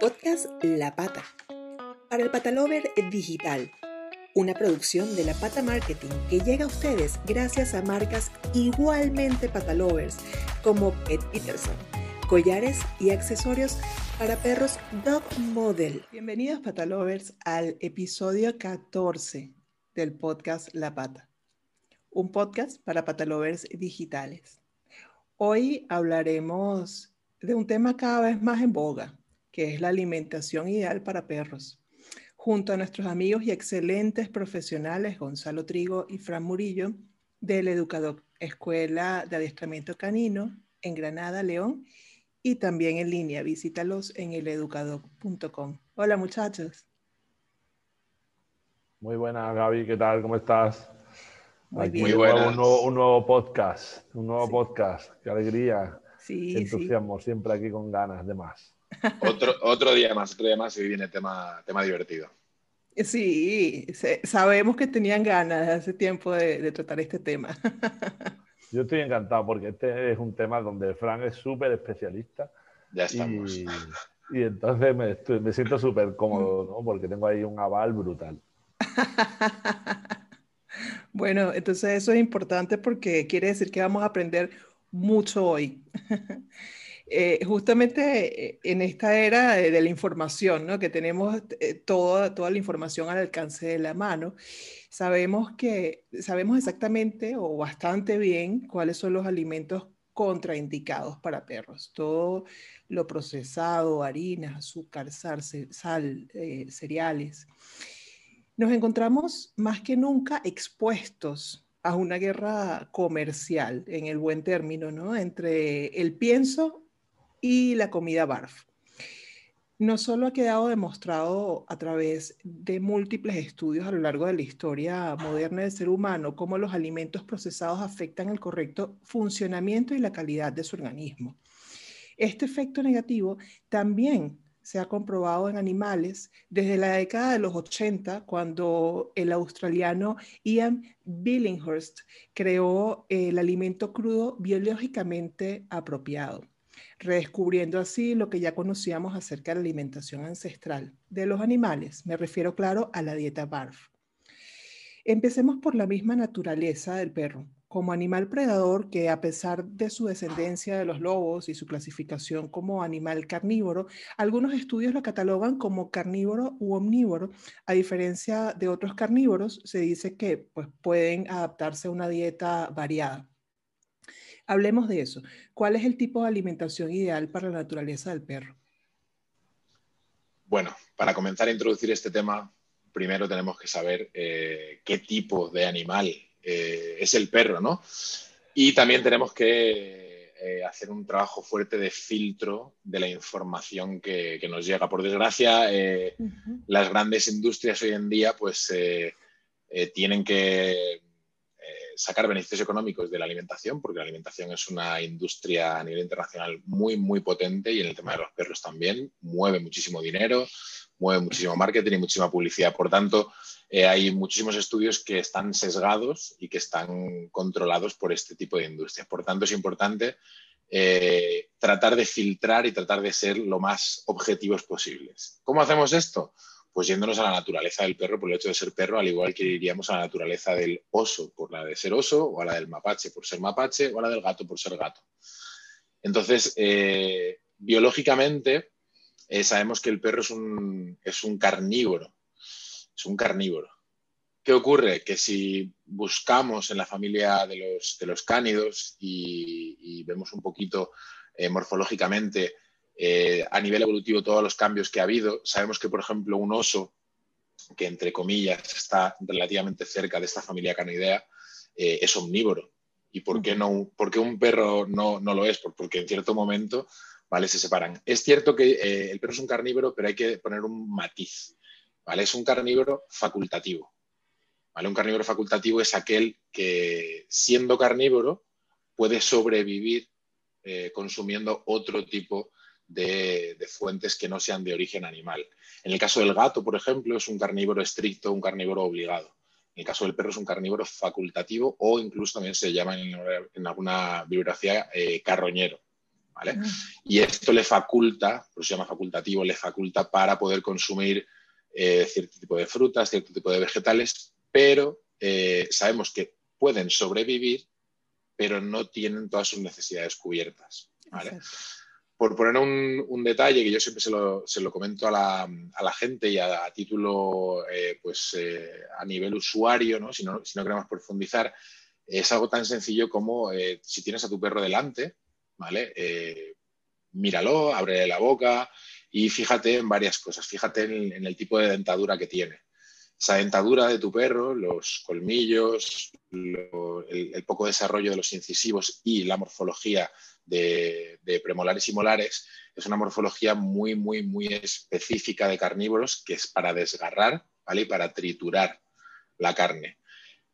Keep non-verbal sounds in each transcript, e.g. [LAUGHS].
Podcast La Pata. Para el Patalover Digital. Una producción de La Pata Marketing que llega a ustedes gracias a marcas igualmente patalovers como Pet Peterson, collares y accesorios para perros Dog Model. Bienvenidos patalovers al episodio 14 del podcast La Pata. Un podcast para patalovers digitales. Hoy hablaremos de un tema cada vez más en boga, que es la alimentación ideal para perros. Junto a nuestros amigos y excelentes profesionales Gonzalo Trigo y Fran Murillo del Educador Escuela de Adiestramiento Canino en Granada, León y también en línea. Visítalos en eleducador.com. Hola muchachos. Muy buena Gaby, ¿qué tal? ¿Cómo estás? Muy Aquí bien. un nuevo, un, nuevo, un nuevo podcast, un nuevo podcast. Qué alegría, sí. entusiasmo, siempre aquí con ganas de más. Otro, otro día más, otro día más y viene tema, tema divertido. Sí, se- sabemos que tenían ganas hace tiempo de, de tratar este tema. [LAUGHS] Yo estoy encantado porque este es un tema donde Frank es súper especialista Ya estamos. y, y entonces me, estoy- me siento súper cómodo, ¿no? Porque tengo ahí un aval brutal. [LAUGHS] Bueno, entonces eso es importante porque quiere decir que vamos a aprender mucho hoy. [LAUGHS] Eh, justamente eh, en esta era de, de la información, ¿no? que tenemos eh, toda, toda la información al alcance de la mano, sabemos que sabemos exactamente o bastante bien cuáles son los alimentos contraindicados para perros. Todo lo procesado, harinas, azúcar, sal, sal, eh, cereales nos encontramos más que nunca expuestos a una guerra comercial, en el buen término, ¿no? Entre el pienso y la comida barf. No solo ha quedado demostrado a través de múltiples estudios a lo largo de la historia moderna del ser humano cómo los alimentos procesados afectan el correcto funcionamiento y la calidad de su organismo. Este efecto negativo también se ha comprobado en animales desde la década de los 80, cuando el australiano Ian Billinghurst creó el alimento crudo biológicamente apropiado, redescubriendo así lo que ya conocíamos acerca de la alimentación ancestral de los animales. Me refiero, claro, a la dieta BARF. Empecemos por la misma naturaleza del perro. Como animal predador que a pesar de su descendencia de los lobos y su clasificación como animal carnívoro, algunos estudios lo catalogan como carnívoro u omnívoro. A diferencia de otros carnívoros, se dice que pues, pueden adaptarse a una dieta variada. Hablemos de eso. ¿Cuál es el tipo de alimentación ideal para la naturaleza del perro? Bueno, para comenzar a introducir este tema, primero tenemos que saber eh, qué tipo de animal eh, es el perro, ¿no? Y también tenemos que eh, hacer un trabajo fuerte de filtro de la información que, que nos llega. Por desgracia, eh, Uh -huh. las grandes industrias hoy en día pues eh, eh, tienen que eh, sacar beneficios económicos de la alimentación, porque la alimentación es una industria a nivel internacional muy, muy potente y en el tema de los perros también mueve muchísimo dinero, mueve muchísimo marketing y muchísima publicidad. Por tanto, eh, hay muchísimos estudios que están sesgados y que están controlados por este tipo de industrias. Por tanto, es importante eh, tratar de filtrar y tratar de ser lo más objetivos posibles. ¿Cómo hacemos esto? Pues yéndonos a la naturaleza del perro por el hecho de ser perro, al igual que iríamos a la naturaleza del oso por la de ser oso, o a la del mapache por ser mapache, o a la del gato por ser gato. Entonces, eh, biológicamente, eh, sabemos que el perro es un, es un carnívoro, es un carnívoro. ¿Qué ocurre? Que si buscamos en la familia de los, de los cánidos y, vemos un poquito eh, morfológicamente eh, a nivel evolutivo todos los cambios que ha habido, sabemos que, por ejemplo, un oso, que entre comillas está relativamente cerca de esta familia canidea, eh, es omnívoro. ¿Y por qué, no, por un perro no, no lo es? Porque en cierto momento ¿vale? se separan. Es cierto que eh, el perro es un carnívoro, pero hay que poner un matiz. ¿vale? Es un carnívoro facultativo. ¿vale? Un carnívoro facultativo es aquel que, siendo carnívoro, puede sobrevivir consumiendo otro tipo de, de, fuentes que no sean de origen animal. En el caso del gato, por ejemplo, es un carnívoro estricto, un carnívoro obligado. En el caso del perro es un carnívoro facultativo o incluso también se llama en, en alguna bibliografía eh, carroñero. ¿vale? Y esto le faculta, por eso se llama facultativo, le faculta para poder consumir eh, cierto tipo de frutas, cierto tipo de vegetales, pero eh, sabemos que pueden sobrevivir, pero no tienen todas sus necesidades cubiertas, ¿vale? Por poner un, detalle que yo siempre se lo, comento a la, gente y a, título, eh, pues eh, a nivel usuario, ¿no? Si, no, queremos profundizar, es algo tan sencillo como eh, si tienes a tu perro delante, ¿vale? míralo, abre la boca y fíjate en varias cosas. Fíjate en, el tipo de dentadura que tiene. Esa dentadura de tu perro, los colmillos, el poco desarrollo de los incisivos y la morfología de, premolares y molares, es una morfología muy, muy, muy específica de carnívoros que es para desgarrar ¿vale? y para triturar la carne.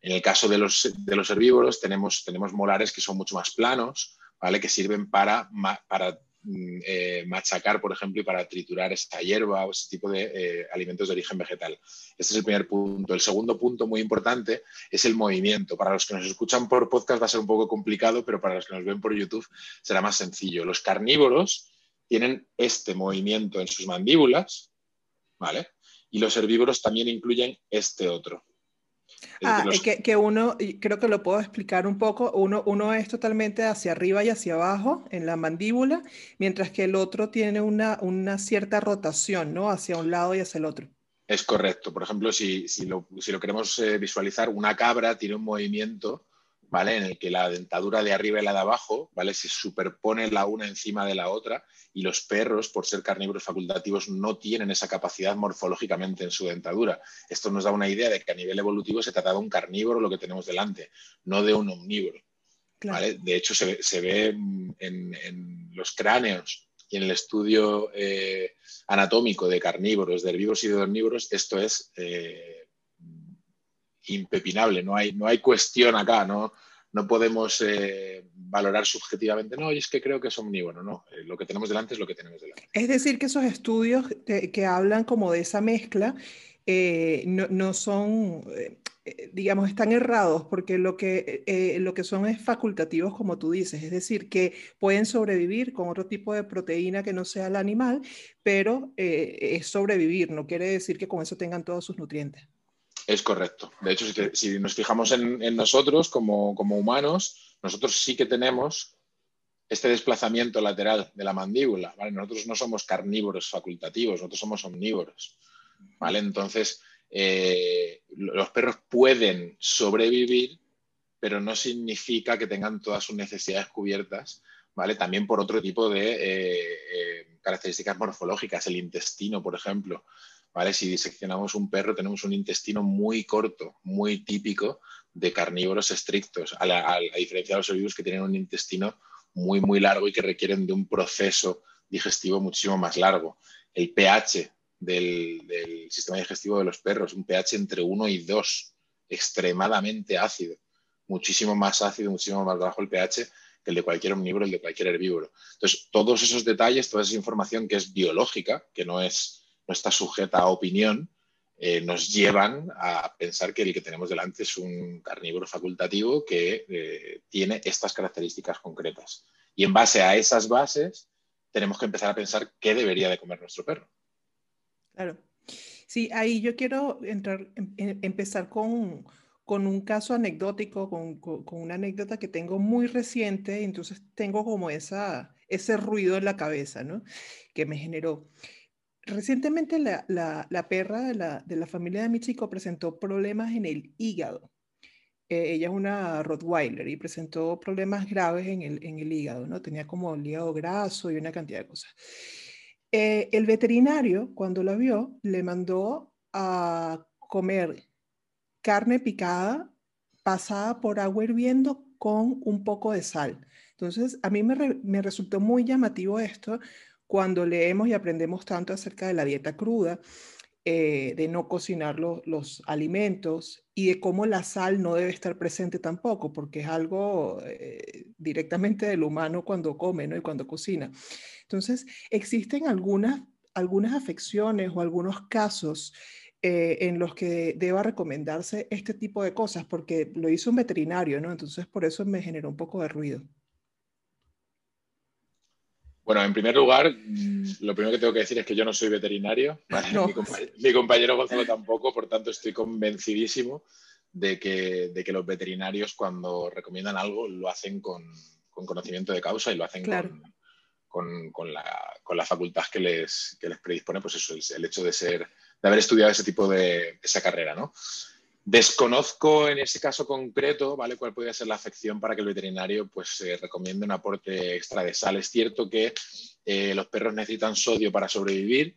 En el caso de los, de los herbívoros tenemos, tenemos molares que son mucho más planos, ¿vale? que sirven para, para eh, machacar, por ejemplo, y para triturar esta hierba o ese tipo de eh, alimentos de origen vegetal. Este es el primer punto. El segundo punto muy importante es el movimiento. Para los que nos escuchan por podcast va a ser un poco complicado, pero para los que nos ven por YouTube será más sencillo. Los carnívoros tienen este movimiento en sus mandíbulas, ¿vale? Y los herbívoros también incluyen este otro. Ah, que, que, uno, creo que lo puedo explicar un poco, uno, uno es totalmente hacia arriba y hacia abajo en la mandíbula, mientras que el otro tiene una, una cierta rotación, ¿no? Hacia un lado y hacia el otro. Es correcto. Por ejemplo, si, si, lo, si lo, queremos eh, visualizar, una cabra tiene un movimiento ¿vale? En el que la dentadura de arriba y la de abajo, ¿vale? Se superpone la una encima de la otra y los perros, por ser carnívoros facultativos, no tienen esa capacidad morfológicamente en su dentadura. Esto nos da una idea de que a nivel evolutivo se trata de un carnívoro lo que tenemos delante, no de un omnívoro. De hecho, se, ve en, los cráneos y en el estudio eh, anatómico de carnívoros, de herbívoros y de omnívoros, esto es eh, impepinable, no hay, no hay cuestión acá, no, no podemos eh, valorar subjetivamente, no, y es que creo que es omnívoro, no, eh, lo que tenemos delante es lo que tenemos delante. Es decir, que esos estudios que, hablan como de esa mezcla eh, no, son, digamos, están errados porque lo que, lo que son es facultativos, como tú dices, es decir, que pueden sobrevivir con otro tipo de proteína que no sea el animal, pero es sobrevivir, no quiere decir que con eso tengan todos sus nutrientes. Es correcto. De hecho, si, nos fijamos en, nosotros como, humanos, nosotros sí que tenemos este desplazamiento lateral de la mandíbula. Nosotros no somos carnívoros facultativos, nosotros somos omnívoros. ¿vale? Entonces, eh, los perros pueden sobrevivir, pero no significa que tengan todas sus necesidades cubiertas. ¿vale? También por otro tipo de eh, eh, características morfológicas, el intestino, por ejemplo. Si diseccionamos un perro, tenemos un intestino muy corto, muy típico de carnívoros estrictos, a, diferencia de los herbívoros que tienen un intestino muy, muy largo y que requieren de un proceso digestivo muchísimo más largo. El pH del, del sistema digestivo de los perros, un pH entre 1 y 2, extremadamente ácido, muchísimo más ácido, muchísimo más bajo el pH que el de cualquier omnívoro, el de cualquier herbívoro. Entonces, todos esos detalles, toda esa información que es biológica, que no es no está sujeta a opinión, eh, nos llevan a pensar que el que tenemos delante es un carnívoro facultativo que eh, tiene estas características concretas. Y en base a esas bases, tenemos que empezar a pensar qué debería de comer nuestro perro. Claro. Sí, ahí yo quiero entrar, em, em, empezar con, un caso anecdótico, con, una anécdota que tengo muy reciente, entonces tengo como esa, ese ruido en la cabeza, ¿no? Que me generó. Recientemente la, perra de la, familia de mi chico presentó problemas en el hígado. Eh, ella es una Rottweiler y presentó problemas graves en el, hígado, ¿no? Tenía como el hígado graso y una cantidad de cosas. Eh, el veterinario, cuando la vio, le mandó a comer carne picada pasada por agua hirviendo con un poco de sal. Entonces, a mí me resultó muy llamativo esto cuando leemos y aprendemos tanto acerca de la dieta cruda, eh, de no cocinar los alimentos y de cómo la sal no debe estar presente tampoco, porque es algo eh, directamente del humano cuando come ¿no? y cuando cocina. Entonces, existen algunas, algunas afecciones o algunos casos eh, en los que deba recomendarse este tipo de cosas, porque lo hizo un veterinario, ¿no? Entonces, por eso me generó un poco de ruido. Bueno, en primer lugar, lo primero que tengo que decir es que yo no soy veterinario, [LAUGHS] mi, compañero, Gonzalo tampoco, por tanto estoy convencidísimo de que, de que los veterinarios cuando recomiendan algo lo hacen con, conocimiento de causa y lo hacen con, con, la, con, la, facultad que les, que les predispone, pues eso, es el hecho de ser, de haber estudiado ese tipo de esa carrera, ¿no? Desconozco en ese caso concreto, ¿vale? Cuál podría ser la afección para que el veterinario pues recomiende un aporte extra de sal. Es cierto que eh, los perros necesitan sodio para sobrevivir,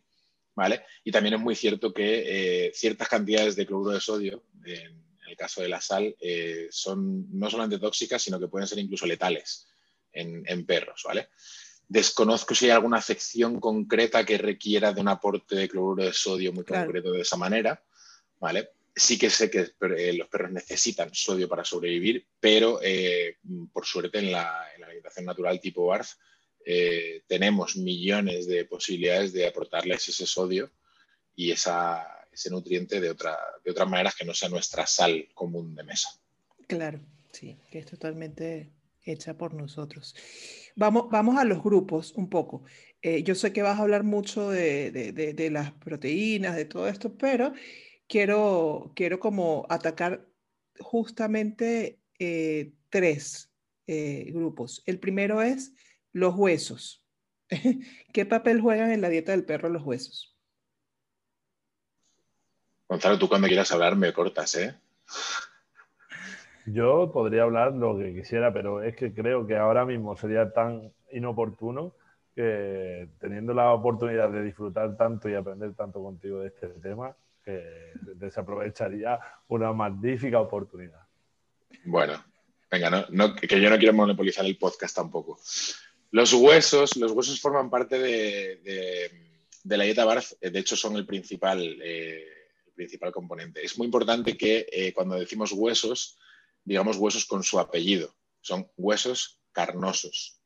¿vale? Y también es muy cierto que eh, ciertas cantidades de cloruro de sodio, en el caso de la sal, eh, son no solamente tóxicas, sino que pueden ser incluso letales en, perros, ¿vale? Desconozco si hay alguna afección concreta que requiera de un aporte de cloruro de sodio muy concreto de esa manera, ¿vale? Sí que sé que eh, los perros necesitan sodio para sobrevivir, pero eh, por suerte en la, alimentación natural tipo BARF eh, tenemos millones de posibilidades de aportarles ese sodio y ese nutriente de, otra, de otras maneras que no sea nuestra sal común de mesa. Claro, sí, que es totalmente hecha por nosotros. Vamos, vamos a los grupos un poco. yo sé que vas a hablar mucho de, de las proteínas, de todo esto, pero quiero, quiero como atacar justamente eh, tres eh, grupos. El primero es los huesos. [LAUGHS] ¿Qué papel juegan en la dieta del perro los huesos? Gonzalo, tú cuando quieras hablar me cortas, ¿eh? Yo podría hablar lo que quisiera, pero es que creo que ahora mismo sería tan inoportuno que teniendo la oportunidad de disfrutar tanto y aprender tanto contigo de este tema, que desaprovecharía una magnífica oportunidad. Bueno, venga, no, que yo no quiero monopolizar el podcast tampoco. Los huesos, los huesos forman parte de, la dieta Barth, de hecho son el principal, eh, el principal componente. Es muy importante que eh, cuando decimos huesos, digamos huesos con su apellido. Son huesos carnosos.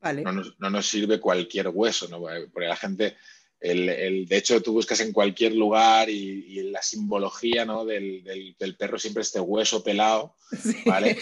No, nos, sirve cualquier hueso, ¿no? porque la gente el, de hecho, tú buscas en cualquier lugar y, la simbología del, perro siempre este hueso pelado, [LAUGHS] ¿vale?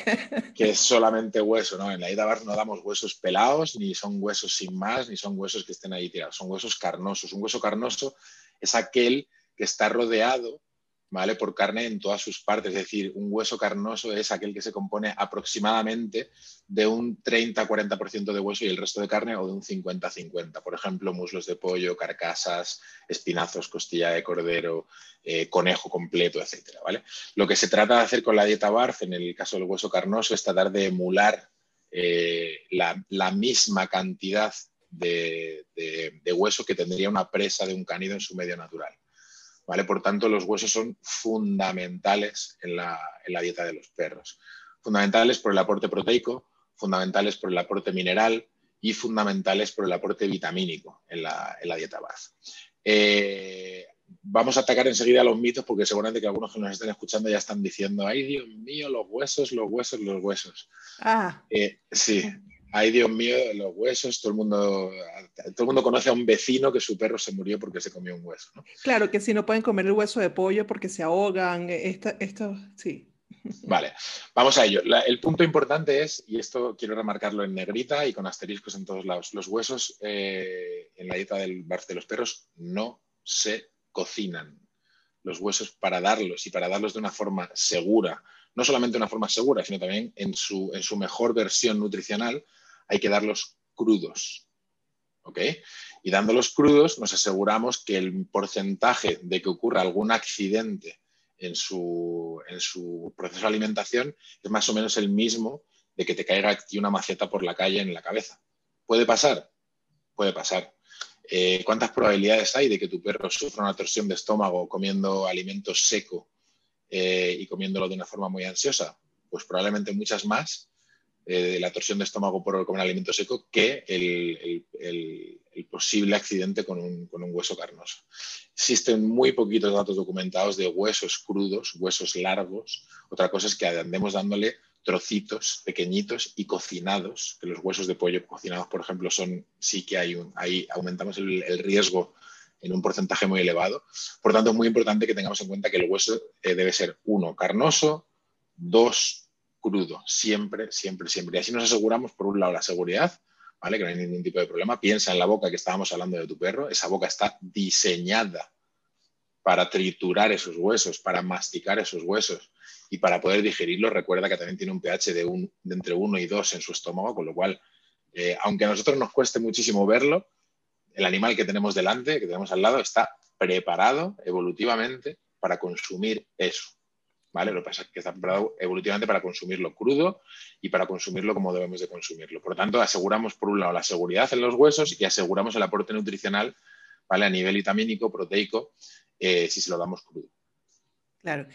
Que es solamente hueso, ¿no? En la ida bar no damos huesos pelados, ni son huesos sin más, ni son huesos que estén ahí tirados, son huesos carnosos. Un hueso carnoso es aquel que está rodeado ¿vale? Por carne en todas sus partes. Es decir, un hueso carnoso es aquel que se compone aproximadamente de un 30-40% de hueso y el resto de carne o de un 50-50. Por ejemplo, muslos de pollo, carcasas, espinazos, costilla de cordero, eh, conejo completo, etc. ¿vale? Lo que se trata de hacer con la dieta BARF, en el caso del hueso carnoso, es tratar de emular eh, la, misma cantidad de hueso que tendría una presa de un cánido en su medio natural. Por tanto, los huesos son fundamentales en la, dieta de los perros. Fundamentales por el aporte proteico, fundamentales por el aporte mineral y fundamentales por el aporte vitamínico en la, dieta BAF. Eh, vamos a atacar enseguida los mitos porque seguramente que algunos que nos estén escuchando ya están diciendo, ay Dios mío, los huesos, los huesos, los huesos. Ah. Eh, sí, ay Dios mío, los huesos, todo el mundo, todo el mundo conoce a un vecino que su perro se murió porque se comió un hueso. Claro, que si no pueden comer el hueso de pollo porque se ahogan, esto, sí. Vale, vamos a ello. el punto importante es, y esto quiero remarcarlo en negrita y con asteriscos en todos lados, los huesos eh, en la dieta del de los perros no se cocinan. Los huesos para darlos y para darlos de una forma segura, no solamente de una forma segura, sino también en su, en su mejor versión nutricional, hay que darlos crudos. ¿Ok? Y dándolos crudos nos aseguramos que el porcentaje de que ocurra algún accidente en su, proceso de alimentación es más o menos el mismo de que te caiga aquí una maceta por la calle en la cabeza. ¿Puede pasar? Puede pasar. Eh, ¿Cuántas probabilidades hay de que tu perro sufra una torsión de estómago comiendo alimento seco eh, y comiéndolo de una forma muy ansiosa? Pues probablemente muchas más eh, la torsión de estómago por comer alimento seco que el, posible accidente con un, hueso carnoso. Existen muy poquitos datos documentados de huesos crudos, huesos largos. Otra cosa es que andemos dándole trocitos pequeñitos y cocinados, que los huesos de pollo cocinados, por ejemplo, son sí que hay un, ahí aumentamos el, riesgo en un porcentaje muy elevado. Por tanto, es muy importante que tengamos en cuenta que el hueso eh, debe ser, uno, carnoso, dos, crudo, siempre, siempre, siempre. Y así nos aseguramos, por un lado, la seguridad, ¿vale? Que no hay ningún tipo de problema. Piensa en la boca que estábamos hablando de tu perro. Esa boca está diseñada para triturar esos huesos, para masticar esos huesos y para poder digerirlos. Recuerda que también tiene un pH de, un, entre 1 y 2 en su estómago, con lo cual, eh, aunque a nosotros nos cueste muchísimo verlo, el animal que tenemos delante, que tenemos al lado, está preparado evolutivamente para consumir eso. Lo que pasa es que está preparado evolutivamente para consumirlo crudo y para consumirlo como debemos de consumirlo. Por lo tanto, aseguramos por un lado la seguridad en los huesos y aseguramos el aporte nutricional ¿vale? a nivel vitamínico, proteico, eh, si se lo damos crudo. Claro.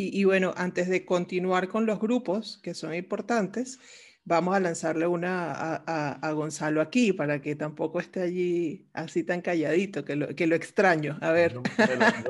Y, bueno, antes de continuar con los grupos, que son importantes, vamos a lanzarle una a, Gonzalo aquí para que tampoco esté allí así tan calladito, que lo, que lo extraño. A ver. Yo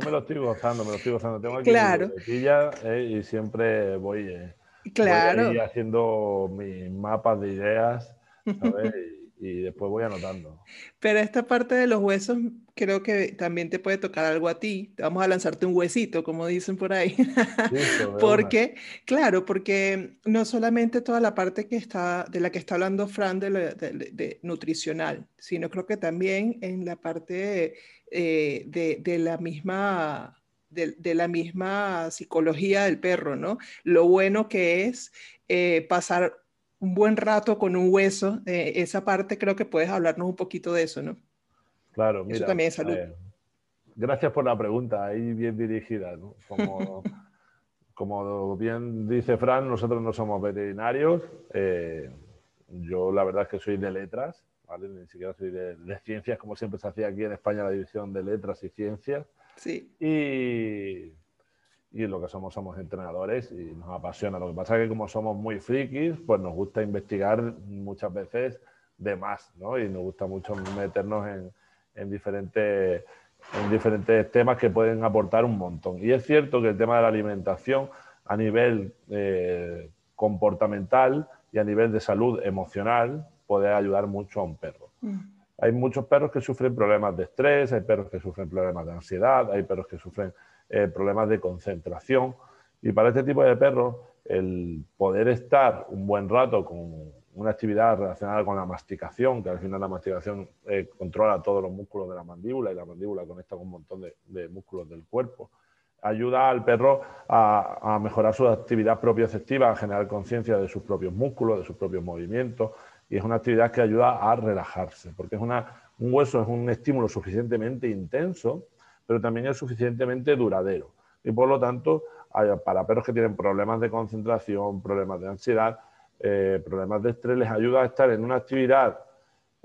me, lo, estoy gozando, me lo estoy gozando. Tengo [LAUGHS] aquí claro. eh, y siempre voy, eh, claro. voy haciendo mis mapas de ideas. ¿sabes? [LAUGHS] y después voy anotando. Pero esta parte de los huesos creo que también te puede tocar algo a ti. Vamos a lanzarte un huesito, como dicen por ahí. [LAUGHS] porque, claro, porque no solamente toda la parte que está, de la que está hablando Fran de, de, nutricional, sino creo que también en la parte eh, de, la misma de, la misma psicología del perro, ¿no? Lo bueno que es eh, pasar un buen rato con un hueso, eh, esa parte creo que puedes hablarnos un poquito de eso, ¿no? Claro, mira. Eso también es salud. Eh, gracias por la pregunta, ahí bien dirigida, ¿no? Como, [LAUGHS] como bien dice Fran, nosotros no somos veterinarios. Eh, yo la verdad es que soy de letras, ¿vale? Ni siquiera soy de, de, ciencias, como siempre se hacía aquí en España la división de letras y ciencias. Sí. Y y lo que somos somos entrenadores y nos apasiona. Lo que pasa es que como somos muy frikis, pues nos gusta investigar muchas veces de más, ¿no? Y nos gusta mucho meternos en, en, diferentes, en diferentes temas que pueden aportar un montón. Y es cierto que el tema de la alimentación a nivel eh, comportamental y a nivel de salud emocional puede ayudar mucho a un perro. Mm. Hay muchos perros que sufren problemas de estrés, hay perros que sufren problemas de ansiedad, hay perros que sufren eh, problemas de concentración. Y para este tipo de perros, el poder estar un buen rato con una actividad relacionada con la masticación, que al final la masticación eh, controla todos los músculos de la mandíbula y la mandíbula conecta con un montón de, músculos del cuerpo, ayuda al perro a, mejorar su actividad propioceptiva, a generar conciencia de sus propios músculos, de sus propios movimientos, y es una actividad que ayuda a relajarse, porque es una, un hueso es un estímulo suficientemente intenso pero también es suficientemente duradero. Y por lo tanto, para perros que tienen problemas de concentración, problemas de ansiedad, eh, problemas de estrés, les ayuda a estar en una actividad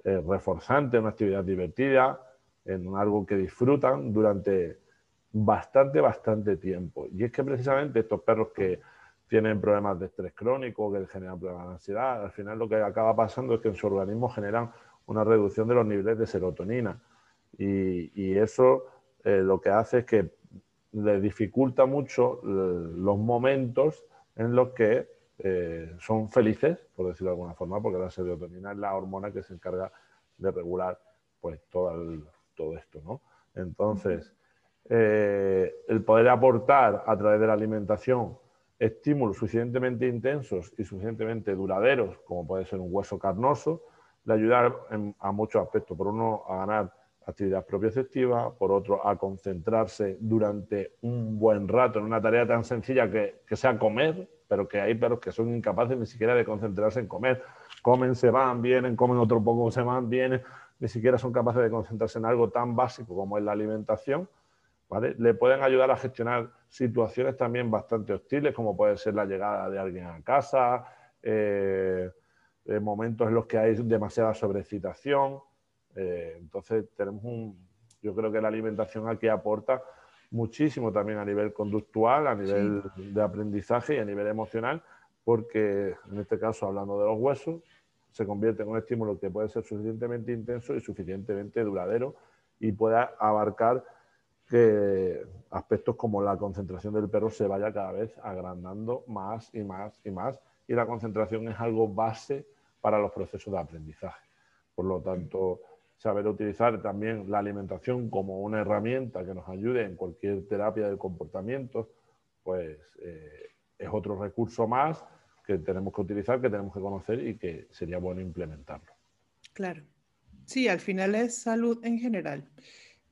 eh, reforzante, una actividad divertida, en algo que disfrutan durante bastante, bastante tiempo. Y es que precisamente estos perros que tienen problemas de estrés crónico, que generan problemas de ansiedad, al final lo que acaba pasando es que en su organismo generan una reducción de los niveles de serotonina. y eso eh, lo que hace es que le dificulta mucho eh, los momentos en los que eh, son felices, por decirlo de alguna forma, porque la serotonina es la hormona que se encarga de regular pues, todo, todo esto. ¿no? Entonces, el poder aportar a través de la alimentación estímulos suficientemente intensos y suficientemente duraderos, como puede ser un hueso carnoso, le ayuda a muchos aspectos. Por uno, a ganar actividad propioceptiva, por otro, a concentrarse durante un buen rato en una tarea tan sencilla que, sea comer, pero que hay perros que son incapaces ni siquiera de concentrarse en comer. Comen, se van, vienen, comen otro poco, se van, vienen, ni siquiera son capaces de concentrarse en algo tan básico como es la alimentación. ¿vale? Le pueden ayudar a gestionar situaciones también bastante hostiles, como puede ser la llegada de alguien a casa, eh, eh, momentos en los que hay demasiada sobrecitación eh, entonces, tenemos un, yo creo que la alimentación aquí aporta muchísimo también a nivel conductual, a nivel de aprendizaje y a nivel emocional, porque en este caso, hablando de los huesos, se convierte en un estímulo que puede ser suficientemente intenso y suficientemente duradero y pueda abarcar que aspectos como la concentración del perro se vaya cada vez agrandando más y más y más. Y la concentración es algo base para los procesos de aprendizaje. Por lo tanto, saber utilizar también la alimentación como una herramienta que nos ayude en cualquier terapia del comportamiento, pues eh, es otro recurso más que tenemos que utilizar, que tenemos que conocer y que sería bueno implementarlo. Claro. Sí, al final es salud en general.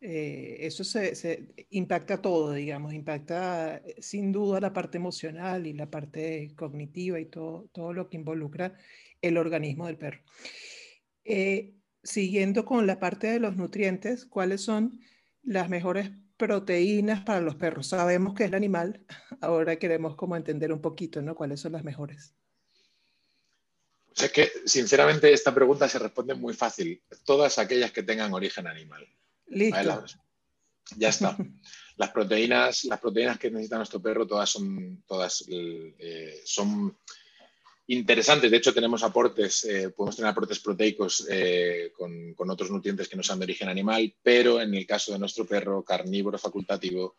Eh, eso se, impacta todo, digamos, impacta eh, sin duda la parte emocional y la parte cognitiva y todo, todo lo que involucra el organismo del perro. Eh, siguiendo con la parte de los nutrientes, ¿cuáles son las mejores proteínas para los perros? Sabemos que es el animal, [LAUGHS] ahora queremos como entender un poquito, ¿no? ¿Cuáles son las mejores? Pues es que, sinceramente, esta pregunta se responde muy fácil. Todas aquellas que tengan origen animal. Listo. Ya está. [LAUGHS] Las proteínas, las proteínas que necesita nuestro perro, todas son, todas, eh, son interesantes. De hecho, tenemos aportes, eh, podemos tener aportes proteicos eh, con, otros nutrientes que no sean de origen animal, pero en el caso de nuestro perro carnívoro facultativo,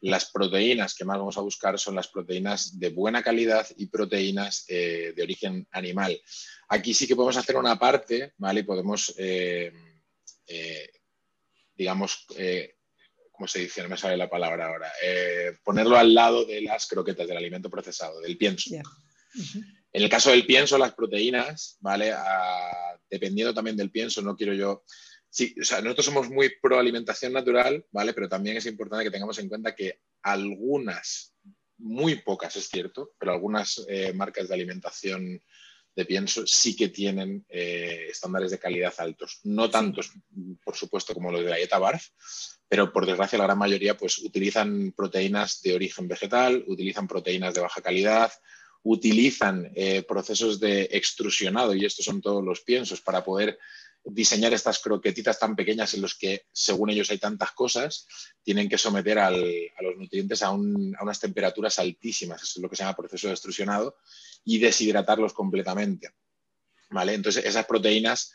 las proteínas que más vamos a buscar son las proteínas de buena calidad y proteínas eh, de origen animal. Aquí sí que podemos hacer una parte, ¿vale? Podemos, digamos, ¿cómo se dice? No me sale la palabra ahora. ponerlo al lado de las croquetas, del alimento procesado, del pienso. En el caso del pienso, las proteínas, ¿vale? Ah, dependiendo también del pienso, no quiero yo Sí, o sea, nosotros somos muy pro alimentación natural, ¿vale? Pero también es importante que tengamos en cuenta que algunas, muy pocas es cierto, pero algunas eh, marcas de alimentación de pienso sí que tienen eh, estándares de calidad altos. No tantos, por supuesto, como los de la dieta BARF, pero por desgracia la gran mayoría pues utilizan proteínas de origen vegetal, utilizan proteínas de baja calidad, utilizan eh, procesos de extrusionado, y estos son todos los piensos, para poder diseñar estas croquetitas tan pequeñas en los que, según ellos, hay tantas cosas, tienen que someter a los nutrientes a, unas temperaturas altísimas, eso es lo que se llama proceso de extrusionado, y deshidratarlos completamente. ¿Vale? Entonces, esas proteínas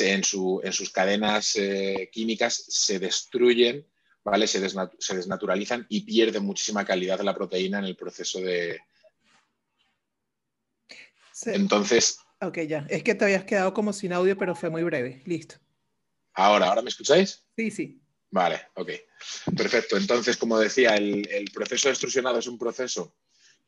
en, sus cadenas eh, químicas se destruyen, ¿vale? Se, desnaturalizan y pierden muchísima calidad de la proteína en el proceso de... Entonces, Ok, ya. Es que te habías quedado como sin audio, pero fue muy breve. Listo. Ahora, ¿ahora me escucháis? Sí, sí. Vale, ok. Perfecto. Entonces, como decía, el, proceso de extrusionado es un proceso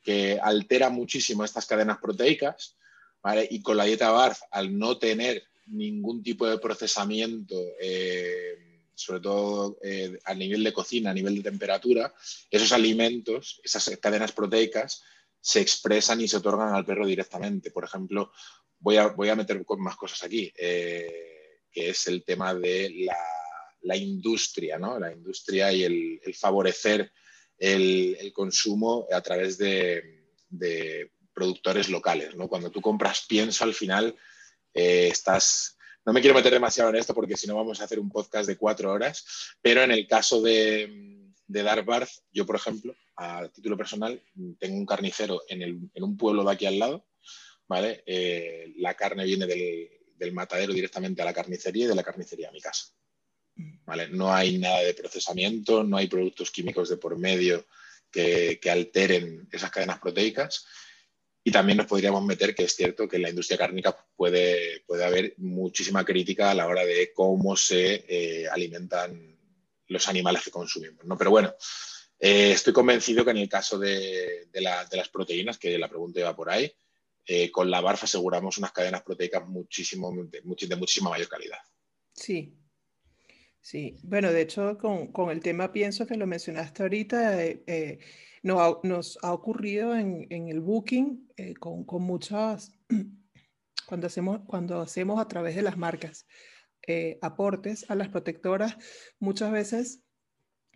que altera muchísimo estas cadenas proteicas, ¿vale? Y con la dieta BARF, al no tener ningún tipo de procesamiento, eh, sobre todo eh, a nivel de cocina, a nivel de temperatura, esos alimentos, esas cadenas proteicas, se expresan y se otorgan al perro directamente. Por ejemplo, voy a, voy a meter más cosas aquí, eh, que es el tema de la, industria, ¿no? La industria y el, favorecer el, consumo a través de, productores locales, ¿no? Cuando tú compras pienso, al final eh, estás... No me quiero meter demasiado en esto porque si no vamos a hacer un podcast de cuatro horas, pero en el caso de, de dar Barth, yo, por ejemplo, a título personal, tengo un carnicero en, un pueblo de aquí al lado. Eh, la carne viene del, matadero directamente a la carnicería y de la carnicería a mi casa. No hay nada de procesamiento, no hay productos químicos de por medio que, alteren esas cadenas proteicas. Y también nos podríamos meter que es cierto que en la industria cárnica puede, puede haber muchísima crítica a la hora de cómo se eh, alimentan los animales que consumimos. ¿no? Pero bueno, eh, estoy convencido que en el caso de, las proteínas, que la pregunta iba por ahí, eh, con la barfa aseguramos unas cadenas proteicas muchísimo, de, muchísima mayor calidad. Sí, sí. Bueno, de hecho, con, el tema pienso que lo mencionaste ahorita, eh, nos ha ocurrido en, el booking con, muchas, [CLEARS THROAT] cuando hacemos, cuando hacemos a través de las marcas eh, aportes a las protectoras, muchas veces,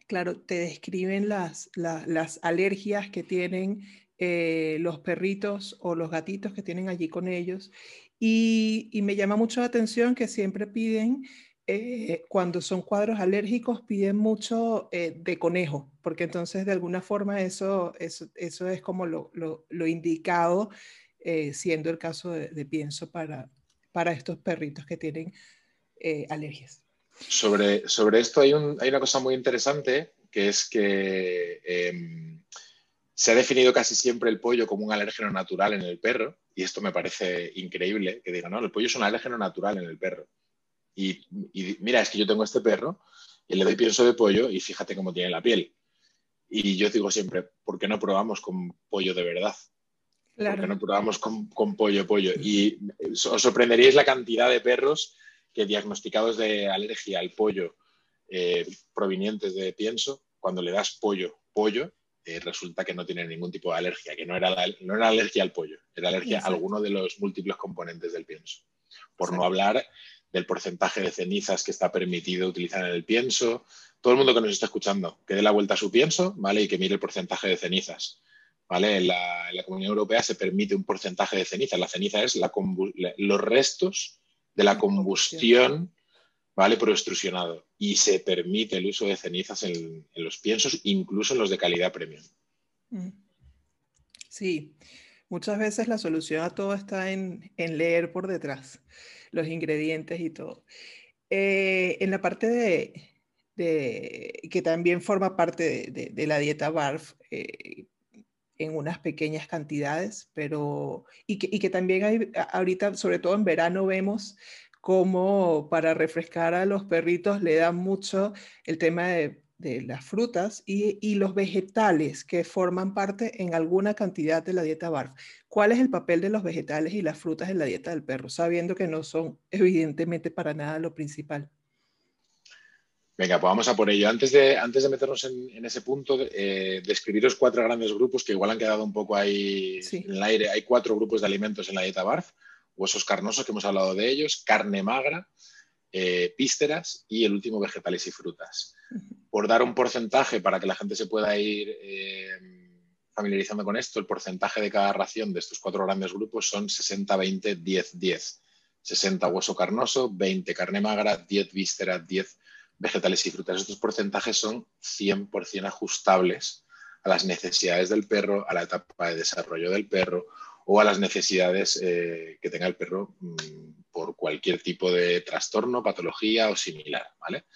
claro, te describen las, las alergias que tienen eh, los perritos o los gatitos que tienen allí con ellos. Y, me llama mucho la atención que siempre piden, eh, cuando son cuadros alérgicos, piden mucho de conejo, porque entonces de alguna forma eso, eso, eso es como lo, lo, indicado, siendo el caso de, de, pienso para, para estos perritos que tienen eh, alergias. Sobre, sobre esto hay, hay, una cosa muy interesante, que es que em, se ha definido casi siempre el pollo como un alérgeno natural en el perro, y esto me parece increíble, que digan, no, el pollo es un alérgeno natural en el perro. Y, mira, es que yo tengo este perro y le doy pienso de pollo y fíjate cómo tiene la piel. Y yo digo siempre, ¿por qué no probamos con pollo de verdad? Claro. ¿Por qué no probamos con, con pollo pollo? Y os sorprenderíais la cantidad de perros que diagnosticados de alergia al pollo eh, provenientes de pienso, cuando le das pollo, pollo, eh, resulta que no tiene ningún tipo de alergia, que no era, no era alergia al pollo, era alergia a alguno de los múltiples componentes del pienso. Por no hablar del porcentaje de cenizas que está permitido utilizar en el pienso. Todo el mundo que nos está escuchando, que dé la vuelta a su pienso, ¿vale? Y que mire el porcentaje de cenizas. ¿Vale? En la, Comunidad Europea se permite un porcentaje de cenizas. La ceniza es los restos de la combustión ¿vale? Por extrusionado. Y se permite el uso de cenizas en, los piensos, incluso en los de calidad premium. Mm. Sí, muchas veces la solución a todo está en, leer por detrás los ingredientes y todo. Eh, en la parte de, que también forma parte de, la dieta BARF, eh, en unas pequeñas cantidades, pero y que, también hay ahorita, sobre todo en verano, vemos como para refrescar a los perritos le da mucho el tema de, las frutas y, los vegetales que forman parte en alguna cantidad de la dieta BARF. ¿Cuál es el papel de los vegetales y las frutas en la dieta del perro? Sabiendo que no son evidentemente para nada lo principal. Venga, pues vamos a por ello. Antes de, antes de meternos en, ese punto, eh, describiros cuatro grandes grupos que igual han quedado un poco ahí en el aire. Hay cuatro grupos de alimentos en la dieta BARF huesos carnosos, que hemos hablado de ellos, carne magra, eh, písteras y el último vegetales y frutas. Por dar un porcentaje para que la gente se pueda ir eh, familiarizando con esto, el porcentaje de cada ración de estos cuatro grandes grupos son 60, 20, 10, 10. 60 hueso carnoso, 20 carne magra, 10 vísceras, 10 vegetales y frutas. Estos porcentajes son 100% ajustables a las necesidades del perro, a la etapa de desarrollo del perro o a las necesidades eh, que tenga el perro mm, por cualquier tipo de trastorno, patología o similar. ¿vale?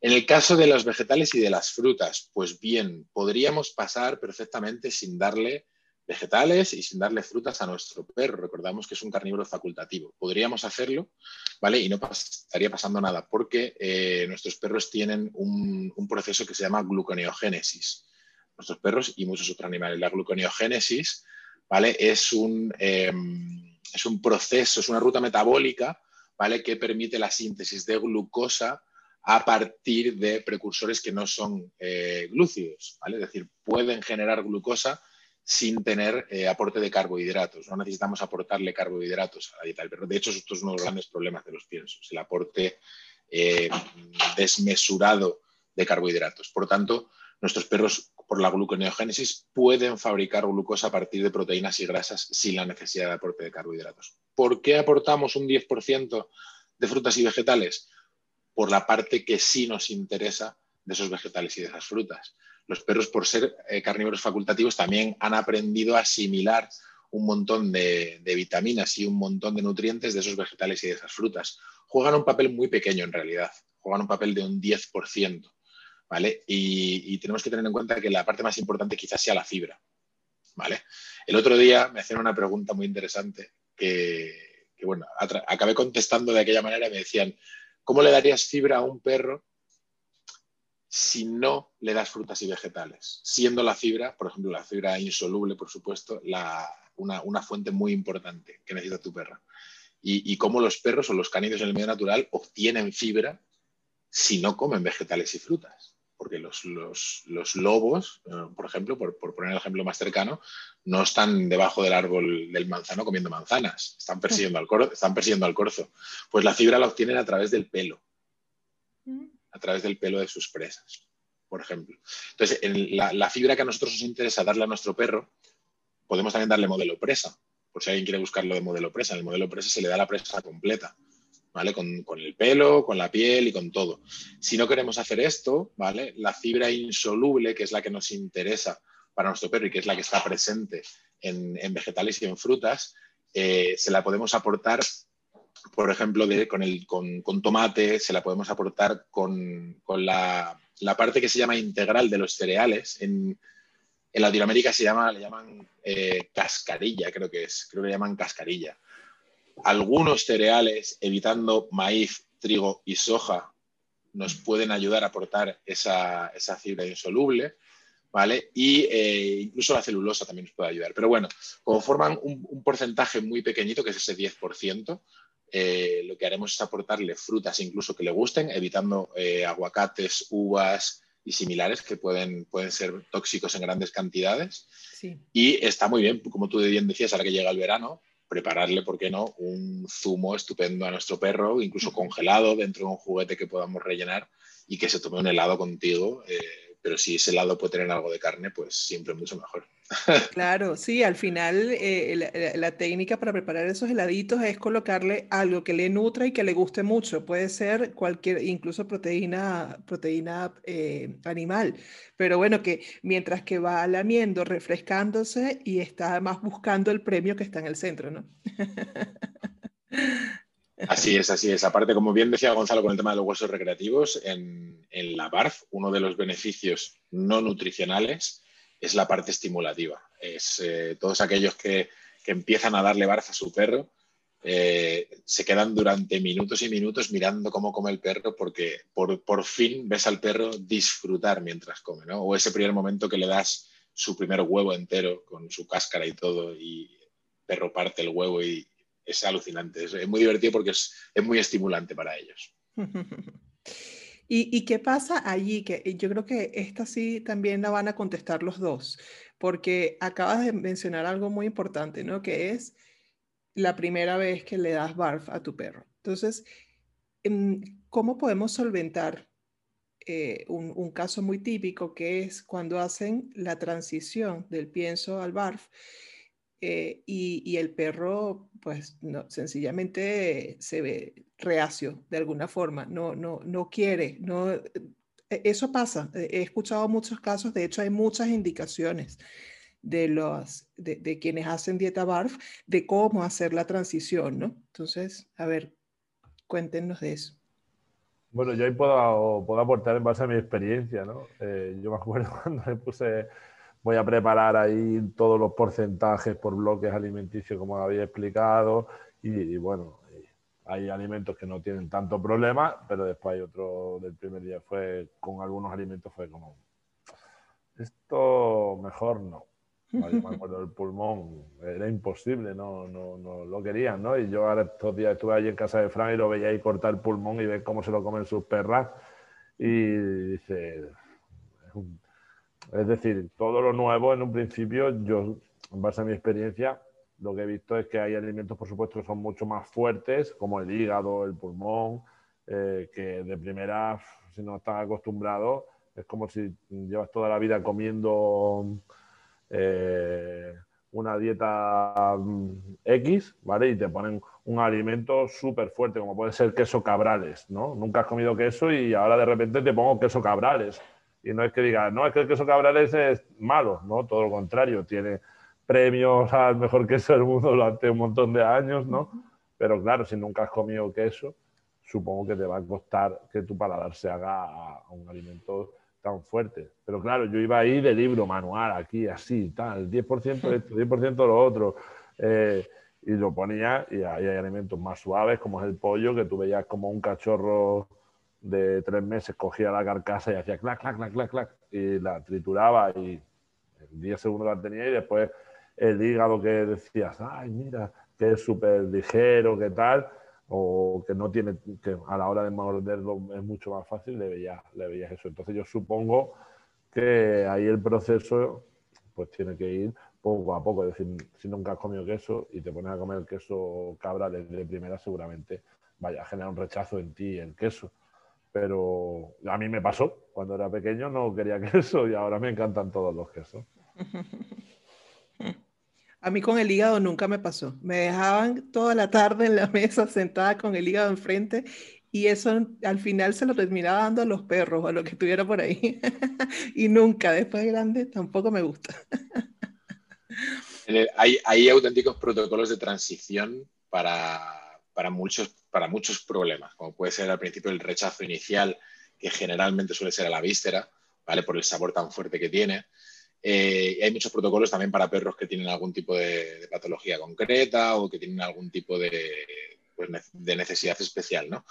En el caso de los vegetales y de las frutas, pues bien, podríamos pasar perfectamente sin darle vegetales y sin darle frutas a nuestro perro. Recordamos que es un carnívoro facultativo. Podríamos hacerlo, ¿vale? Y no estaría pasando nada, porque eh, nuestros perros tienen un, proceso que se llama gluconeogénesis. Nuestros perros y muchos otros animales. La gluconeogénesis ¿vale? Es un, em, es un proceso, es una ruta metabólica, ¿vale? Que permite la síntesis de glucosa a partir de precursores que no son eh, glúcidos, ¿vale? Es decir, pueden generar glucosa sin tener eh, aporte de carbohidratos. No necesitamos aportarle carbohidratos a la dieta del perro. De hecho, esto es uno de los grandes problemas de los piensos, el aporte eh, desmesurado de carbohidratos. Por tanto, nuestros perros por la gluconeogénesis pueden fabricar glucosa a partir de proteínas y grasas sin la necesidad de aporte de carbohidratos. ¿Por qué aportamos un 10% de frutas y vegetales? Por la parte que sí nos interesa de esos vegetales y de esas frutas. Los perros, por ser eh, carnívoros facultativos, también han aprendido a asimilar un montón de, vitaminas y un montón de nutrientes de esos vegetales y de esas frutas. Juegan un papel muy pequeño en realidad, juegan un papel de un 10%. ¿vale? Y, tenemos que tener en cuenta que la parte más importante quizás sea la fibra, ¿vale? El otro día me hacían una pregunta muy interesante que, bueno, acabé contestando de aquella manera y me decían, ¿cómo le darías fibra a un perro si no le das frutas y vegetales? Siendo la fibra, por ejemplo, la fibra insoluble, por supuesto, una, fuente muy importante que necesita tu perro. Y, y cómo los perros o los canidos en el medio natural obtienen fibra si no comen vegetales y frutas porque los, lobos, eh, por ejemplo, por, poner el ejemplo más cercano, no están debajo del árbol del manzano comiendo manzanas, están persiguiendo al, corzo, están persiguiendo al corzo. Pues la fibra la obtienen a través del pelo, mm. A través del pelo de sus presas, por ejemplo. Entonces, la, la fibra que a nosotros nos interesa darle a nuestro perro, podemos también darle modelo presa, por si alguien quiere buscarlo de modelo presa. En el modelo presa se le da la presa completa ¿vale? Con, el pelo, con la piel y con todo. Si no queremos hacer esto, ¿vale? La fibra insoluble, que es la que nos interesa para nuestro perro y que es la que está presente en, vegetales y en frutas, eh, se la podemos aportar, por ejemplo, con, el, con, tomate, se la podemos aportar con, la, parte que se llama integral de los cereales. En, en Latinoamérica se llama, le llaman eh, cascarilla, creo que es, creo que le llaman cascarilla algunos cereales, evitando maíz, trigo y soja, nos pueden ayudar a aportar esa, fibra insoluble, ¿vale? Y eh, incluso la celulosa también nos puede ayudar. Pero bueno, como forman un, porcentaje muy pequeñito, que es ese 10%, eh, lo que haremos es aportarle frutas incluso que le gusten, evitando eh, aguacates, uvas y similares que pueden, pueden ser tóxicos en grandes cantidades. Y está muy bien, como tú bien decías, ahora que llega el verano, prepararle, ¿por qué no?, un zumo estupendo a nuestro perro, incluso congelado dentro de un juguete que podamos rellenar y que se tome un helado contigo. Eh, pero si ese helado puede tener algo de carne, pues siempre mucho mejor. [LAUGHS] Claro, sí, al final eh, la, técnica para preparar esos heladitos es colocarle algo que le nutra y que le guste mucho. Puede ser cualquier, incluso proteína, proteína eh, animal. Pero bueno, que mientras que va lamiendo, refrescándose y está además buscando el premio que está en el centro, ¿no? [LAUGHS] Así es, así es. Aparte, como bien decía Gonzalo con el tema de los huesos recreativos, en, la BARF uno de los beneficios no nutricionales es la parte estimulativa. Es eh, todos aquellos que, empiezan a darle barza a su perro, eh, se quedan durante minutos y minutos mirando cómo come el perro porque por, fin ves al perro disfrutar mientras come, ¿no? O ese primer momento que le das su primer huevo entero con su cáscara y todo y el perro parte el huevo y es alucinante. Es, muy divertido porque es, muy estimulante para ellos. [LAUGHS] ¿Y, qué pasa allí? Que eh, yo creo que esta sí también la van a contestar los dos, porque acabas de mencionar algo muy importante, ¿no? Que es la primera vez que le das barf a tu perro. Entonces, em, ¿cómo podemos solventar eh, un, caso muy típico que es cuando hacen la transición del pienso al barf eh, y, el perro, pues, no, sencillamente se ve reacio de alguna forma, no, no, no quiere, no, e, eso pasa. He escuchado muchos casos, de hecho hay muchas indicaciones de, los, de, quienes hacen dieta BARF de cómo hacer la transición, ¿no? Entonces, a ver, cuéntenos de eso. Bueno, yo ahí puedo, puedo aportar en base a mi experiencia, ¿no? Eh, yo me acuerdo [LAUGHS] cuando le puse voy a preparar ahí todos los porcentajes por bloques alimenticios como había explicado y, bueno, hay alimentos que no tienen tanto problema, pero después hay otro del primer día fue con algunos alimentos fue como esto mejor no. me [LAUGHS] acuerdo del pulmón, era imposible, no, no, no lo querían, ¿no? Y yo ahora estos días estuve allí en casa de Fran y lo veía ahí cortar el pulmón y ver cómo se lo comen sus perras y dice, es un, es decir, todo lo nuevo en un principio, yo, en base a mi experiencia, lo que he visto es que hay alimentos, por supuesto, que son mucho más fuertes, como el hígado, el pulmón, eh, que de primera, si no estás acostumbrado, es como si llevas toda la vida comiendo eh, una dieta mm, X, ¿vale? Y te ponen un alimento súper fuerte, como puede ser queso cabrales, ¿no? Nunca has comido queso y ahora de repente te pongo queso cabrales y no es que diga, no, es que el queso cabrales es malo, ¿no? Todo lo contrario, tiene premios al mejor queso del mundo durante un montón de años, ¿no? Pero claro, si nunca has comido queso, supongo que te va a costar que tu paladar se haga a un alimento tan fuerte. Pero claro, yo iba ahí de libro, manual, aquí, así, tal, 10% esto, 10% lo otro. Eh, y lo ponía y ahí hay alimentos más suaves, como es el pollo, que tú veías como un cachorro de tres meses cogía la carcasa y hacía clac, clac, clac, clac, clac, y la trituraba y en 10 segundos la tenía y después el hígado que decías, ay, mira, que es súper ligero, que tal, o que no tiene, que a la hora de morderlo es mucho más fácil, le veías, le veías eso. Entonces yo supongo que ahí el proceso pues tiene que ir poco a poco. Es decir, si nunca has comido queso y te pones a comer queso cabra desde primera, seguramente vaya a generar un rechazo en ti el queso pero a mí me pasó. Cuando era pequeño no quería [LAUGHS] queso y ahora me encantan todos los quesos. [LAUGHS] A mí con el hígado nunca me pasó. Me dejaban toda la tarde en la mesa sentada con el hígado enfrente y eso al final se lo terminaba dando a los perros o a lo que estuviera por ahí. [LAUGHS] y nunca, después de grande, tampoco me gusta. hay, hay auténticos protocolos de transición para, para muchos para muchos problemas, como puede ser al principio el rechazo inicial, que generalmente suele ser a la víscera, ¿vale? Por el sabor tan fuerte que tiene. Eh, hay muchos protocolos también para perros que tienen algún tipo de, patología concreta o que tienen algún tipo de, pues, de necesidad especial, ¿no?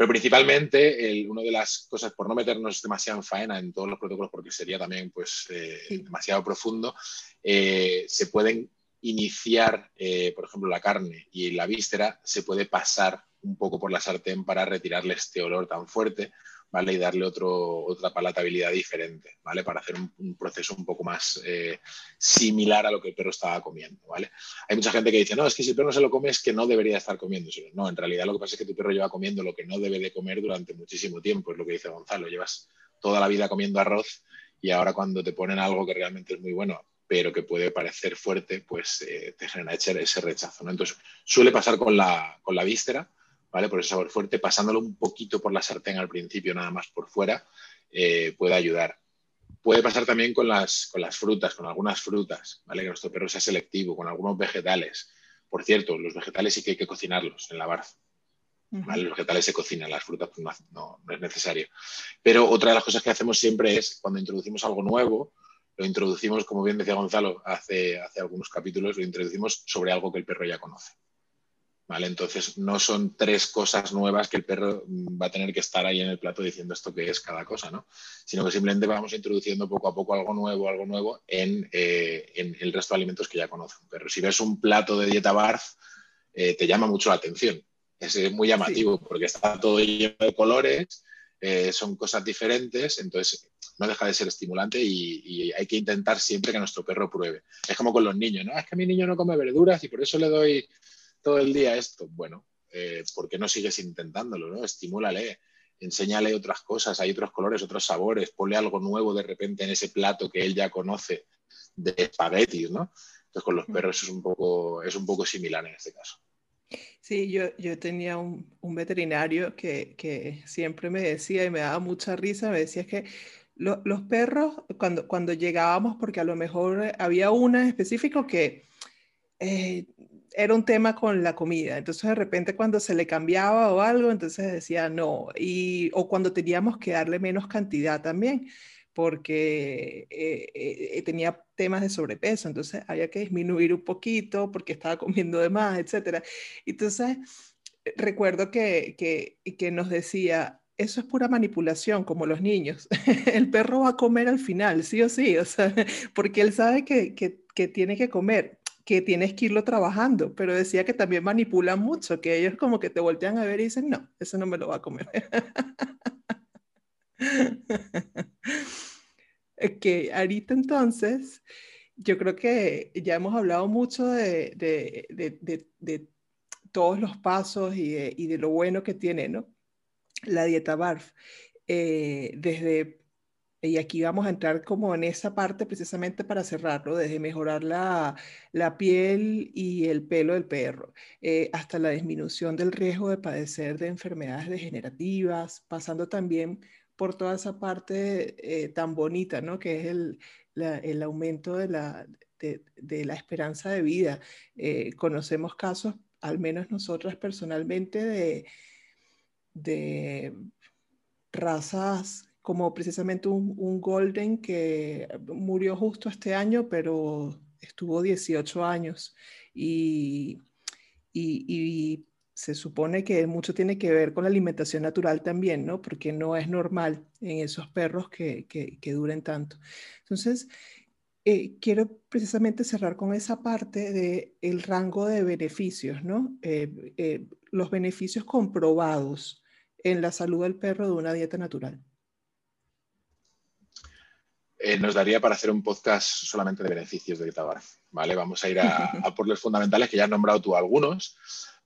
Pero principalmente, una de las cosas, por no meternos demasiado en faena en todos los protocolos, porque sería también pues, eh, demasiado profundo, eh, se pueden iniciar, eh, por ejemplo, la carne y la víscera, se puede pasar un poco por la sartén para retirarle este olor tan fuerte, ¿vale? Y darle otro, otra palatabilidad diferente, ¿vale? Para hacer un, proceso un poco más eh, similar a lo que el perro estaba comiendo, ¿vale? Hay mucha gente que dice, no, es que si el perro no se lo come es que no debería estar comiendo. No, en realidad lo que pasa es que tu perro lleva comiendo lo que no debe de comer durante muchísimo tiempo, es lo que dice Gonzalo. Llevas toda la vida comiendo arroz y ahora cuando te ponen algo que realmente es muy bueno, pero que puede parecer fuerte, pues eh, te genera ese rechazo. ¿no? Entonces, suele pasar con la, con la víscera, ¿vale? Por ese sabor fuerte, pasándolo un poquito por la sartén al principio, nada más por fuera, eh, puede ayudar. Puede pasar también con las, con las frutas, con algunas frutas, ¿vale? Que nuestro perro sea selectivo, con algunos vegetales. Por cierto, los vegetales sí que hay que cocinarlos en la barza. Los vegetales se cocinan, las frutas pues, no, no, es necesario. Pero otra de las cosas que hacemos siempre es, cuando introducimos algo nuevo, lo introducimos, como bien decía Gonzalo hace, hace algunos capítulos, lo introducimos sobre algo que el perro ya conoce. ¿Vale? Entonces, no son tres cosas nuevas que el perro va a tener que estar ahí en el plato diciendo esto que es cada cosa, ¿no? Sino que simplemente vamos introduciendo poco a poco algo nuevo, algo nuevo en, eh, en el resto de alimentos que ya conoce Pero Si ves un plato de dieta barf, eh, te llama mucho la atención es muy llamativo porque está todo lleno de colores, eh, son cosas diferentes, entonces no deja de ser estimulante y, hay que intentar siempre que nuestro perro pruebe. Es como con los niños, ¿no? Es que mi niño no come verduras y por eso le doy todo el día esto. Bueno, eh, ¿por qué no sigues intentándolo? ¿no? Estimúlale, enséñale otras cosas, hay otros colores, otros sabores, ponle algo nuevo de repente en ese plato que él ya conoce de espaguetis, ¿no? Entonces con los perros es un poco, es un poco similar en este caso. Sí, yo, yo tenía un, un veterinario que, que, siempre me decía y me daba mucha risa, me decía que los perros, cuando, cuando llegábamos, porque a lo mejor había una específico que eh, era un tema con la comida, entonces de repente cuando se le cambiaba o algo, entonces decía no, y, o cuando teníamos que darle menos cantidad también porque eh, eh, tenía temas de sobrepeso, entonces había que disminuir un poquito porque estaba comiendo de más, etc. Entonces, recuerdo que, que, nos decía, eso es pura manipulación, como los niños. [LAUGHS] El perro va a comer al final, sí o sí, o sea, [LAUGHS] porque él sabe que, que tiene que comer que tienes que irlo trabajando, pero decía que también manipulan mucho, que ellos como que te voltean a ver y dicen, no, eso no me lo va a comer. [LAUGHS] que ahorita entonces, yo creo que ya hemos hablado mucho de, de, todos los pasos y, y de, lo bueno que tiene, ¿no? La dieta BARF. Eh, desde, y aquí vamos a entrar como en esa parte precisamente para cerrarlo, desde mejorar la, la piel y el pelo del perro, eh, hasta la disminución del riesgo de padecer de enfermedades degenerativas, pasando también por toda esa parte eh, tan bonita, ¿no? Que es el, el aumento de la, de, la, esperanza de vida. Eh, conocemos casos, al menos nosotras personalmente, de, de razas como precisamente un, Golden que murió justo este año, pero estuvo 18 años y se supone que mucho tiene que ver con la alimentación natural también, ¿no? Porque no es normal en esos perros que, que, duren tanto. Entonces, eh, quiero precisamente cerrar con esa parte del el rango de beneficios, ¿no? Eh, eh, los beneficios comprobados en la salud del perro de una dieta natural. Nos daría para hacer un podcast solamente de beneficios de dieta ¿vale? Vamos a ir a, [LAUGHS] a por los fundamentales que ya has nombrado tú algunos.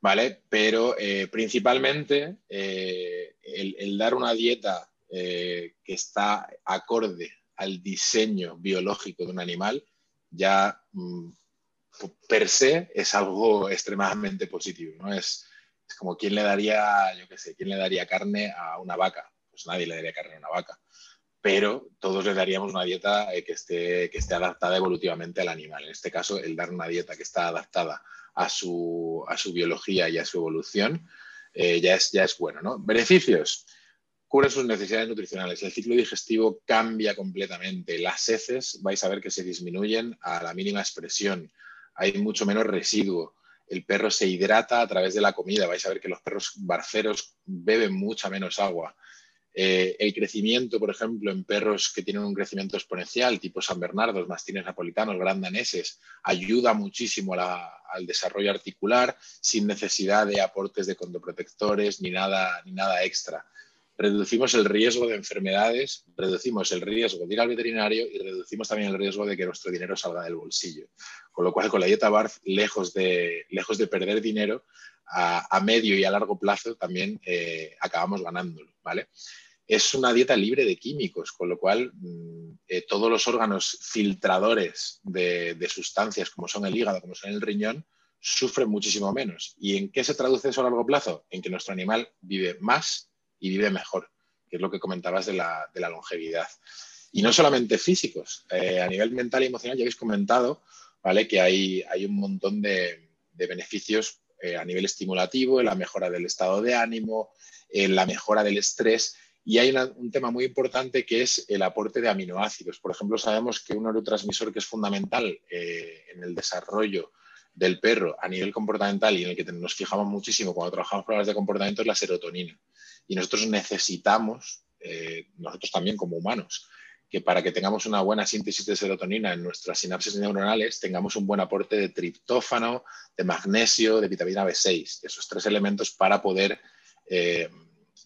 ¿vale? Pero eh, principalmente eh, el, dar una dieta eh, que está acorde al diseño biológico de un animal ya mm, per se es algo extremadamente positivo, ¿no? Es, como quién le daría, yo qué sé, quién le daría carne a una vaca. Pues nadie le daría carne a una vaca pero todos le daríamos una dieta que esté, que esté adaptada evolutivamente al animal. En este caso, el dar una dieta que está adaptada a su, biología y a su evolución, eh, ya, es, ya es bueno. ¿no? Beneficios. Cubre sus necesidades nutricionales. El ciclo digestivo cambia completamente. Las heces vais a ver que se disminuyen a la mínima expresión. Hay mucho menos residuo. El perro se hidrata a través de la comida. Vais a ver que los perros barceros beben mucha menos agua. Eh, el crecimiento, por ejemplo, en perros que tienen un crecimiento exponencial, tipo San Bernardo, mastines napolitanos, grandaneses, ayuda muchísimo al desarrollo articular sin necesidad de aportes de condoprotectores ni nada, ni nada extra. Reducimos el riesgo de enfermedades, reducimos el riesgo de ir al veterinario y reducimos también el riesgo de que nuestro dinero salga del bolsillo. Con lo cual, con la dieta BARF, lejos de, lejos de perder dinero, a, medio y a largo plazo también eh, acabamos ganándolo, ¿vale? es una dieta libre de químicos, con lo cual mm, eh, todos los órganos filtradores de, sustancias, como son el hígado, como son el riñón, sufren muchísimo menos. ¿Y en qué se traduce eso a largo plazo? En que nuestro animal vive más y vive mejor, que es lo que comentabas de la, longevidad. Y no solamente físicos, eh, a nivel mental y emocional ya habéis comentado ¿vale? que hay, hay un montón de, beneficios eh, a nivel estimulativo, en la mejora del estado de ánimo, en la mejora del estrés y hay un tema muy importante que es el aporte de aminoácidos. Por ejemplo, sabemos que un neurotransmisor que es fundamental eh, en el desarrollo del perro a nivel comportamental y en el que nos fijamos muchísimo cuando trabajamos pruebas de comportamiento es la serotonina. Y nosotros necesitamos, eh, nosotros también como humanos, que para que tengamos una buena síntesis de serotonina en nuestras sinapsis neuronales, tengamos un buen aporte de triptófano, de magnesio, de vitamina B6, esos tres elementos para poder eh,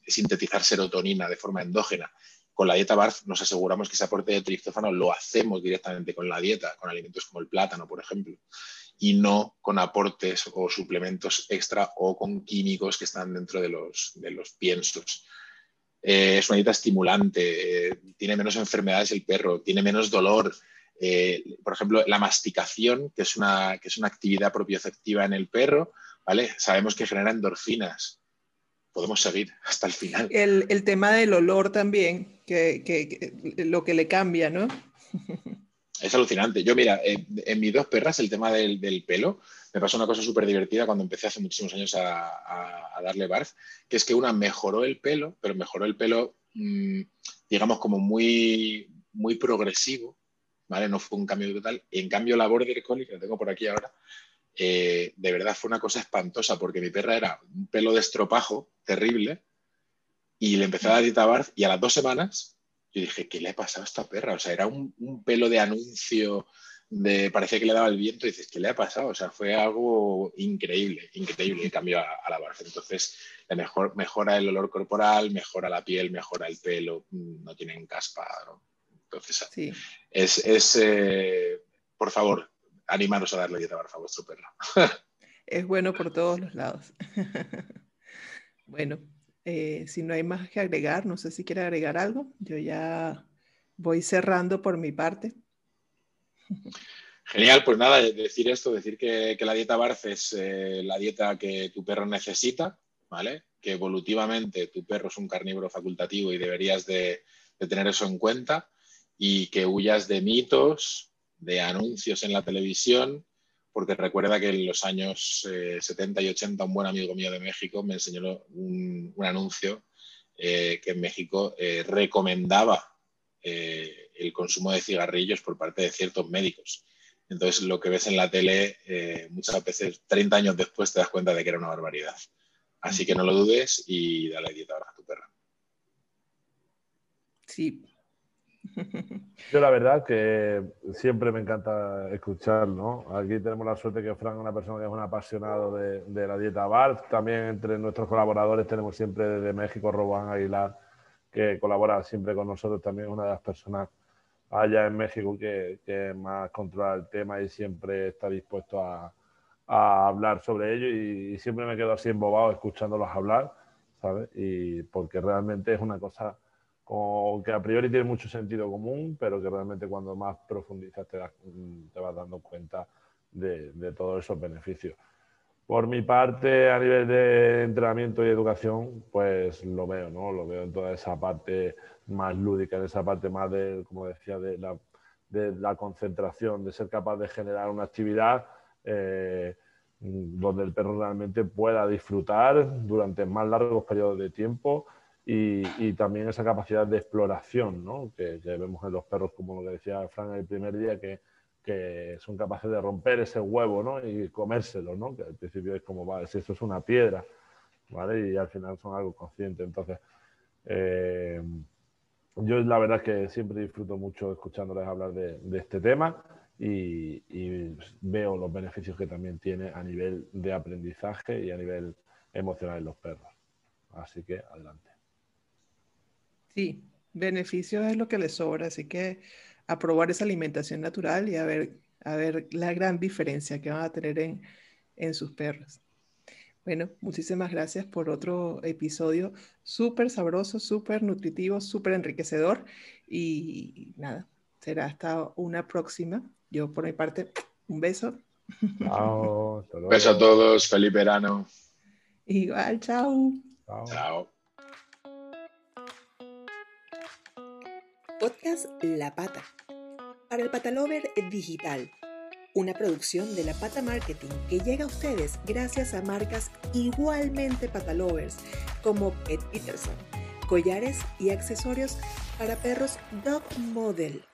sintetizar serotonina de forma endógena. Con la dieta BARF nos aseguramos que ese aporte de triptófano lo hacemos directamente con la dieta, con alimentos como el plátano, por ejemplo, y no con aportes o suplementos extra o con químicos que están dentro de los, de los piensos. Eh, es una dieta estimulante, eh, tiene menos enfermedades el perro, tiene menos dolor. Eh, por ejemplo, la masticación, que es, una, que es una actividad propioceptiva en el perro, ¿vale? Sabemos que genera endorfinas podemos seguir hasta el final. El, tema del olor también, que, lo que le cambia, ¿no? [LAUGHS] Es alucinante. Yo, mira, en, mis dos perras, el tema del, pelo, me pasó una cosa súper divertida cuando empecé hace muchísimos años a, darle barf, que es que una mejoró el pelo, pero mejoró el pelo, mm, digamos, como muy, muy progresivo, ¿vale? No fue un cambio total. En cambio, la border collie, que la tengo por aquí ahora, eh, de verdad fue una cosa espantosa porque mi perra era un pelo de estropajo terrible y le empecé a dar dieta barf y a las dos semanas yo dije, ¿qué le ha pasado a esta perra? O sea, era un, pelo de anuncio, de, parecía que le daba el viento y dices, ¿qué le ha pasado? O sea, fue algo increíble, increíble el cambio a, la barf. Entonces, mejor, mejora el olor corporal, mejora la piel, mejora el pelo, mm, no tienen caspa. Entonces, es, eh, por favor, animaros a darle dieta barfa a vuestro perro. [LAUGHS] es bueno por todos los lados. [LAUGHS] bueno, eh, si no hay más que agregar, no sé si quiere agregar algo. Yo ya voy cerrando por mi parte. Genial, pues nada, decir esto, decir que, la dieta BARF es eh, la dieta que tu perro necesita, ¿vale? Que evolutivamente tu perro es un carnívoro facultativo y deberías de tener eso en cuenta y que huyas de mitos, de anuncios en la televisión, porque recuerda que en los años 70 eh, y 80 un buen amigo mío de México me enseñó un, anuncio eh, que en México eh, recomendaba el consumo de cigarrillos por parte de ciertos médicos. Entonces, lo que ves en la tele, muchas veces, 30 años después, te das cuenta de que era una barbaridad. Así que no lo dudes y dale dieta a tu perra. Sí, [LAUGHS] yo la verdad que siempre me encanta escuchar, ¿no? Aquí tenemos la suerte que Frank es una persona que es un apasionado de, la dieta bar. También entre nuestros colaboradores tenemos siempre desde México Robán Aguilar, que colabora siempre con nosotros, también una de las personas allá en México que, más controla el tema y siempre está dispuesto a, hablar sobre ello y, y, siempre me quedo así embobado escuchándolos hablar, ¿sabes? Y porque realmente es una cosa que a priori tiene mucho sentido común, pero que realmente cuando más profundizas te, te vas dando cuenta de, de, todos esos beneficios. Por mi parte, a nivel de entrenamiento y educación, pues lo veo, ¿no? Lo veo en toda esa parte más lúdica, en esa parte más de, como decía, de la, de la concentración, de ser capaz de generar una actividad eh, donde el perro realmente pueda disfrutar durante más largos periodos de tiempo y, también esa capacidad de exploración ¿no? que, vemos en los perros, como lo que decía Fran el primer día, que, que, son capaces de romper ese huevo ¿no? y comérselo, ¿no? que al principio es como, vale, si eso es una piedra, ¿vale? y al final son algo consciente. Entonces, Eh, yo la verdad es que siempre disfruto mucho escuchándoles hablar de, este tema y, veo los beneficios que también tiene a nivel de aprendizaje y a nivel emocional en los perros. Así que adelante. Sí, beneficios es lo que les sobra, así que a probar esa alimentación natural y a ver, a ver la gran diferencia que van a tener en, en sus perros. Bueno, muchísimas gracias por otro episodio súper sabroso, súper nutritivo, súper enriquecedor. Y nada, será hasta una próxima. Yo por mi parte, un beso. Chao. Beso a todos. Feliz verano. Igual, chao. Chao. Podcast La Pata. Para el Patalover Digital una producción de La Pata Marketing que llega a ustedes gracias a marcas igualmente patalovers como Pet Peterson, collares y accesorios para perros Dog Model.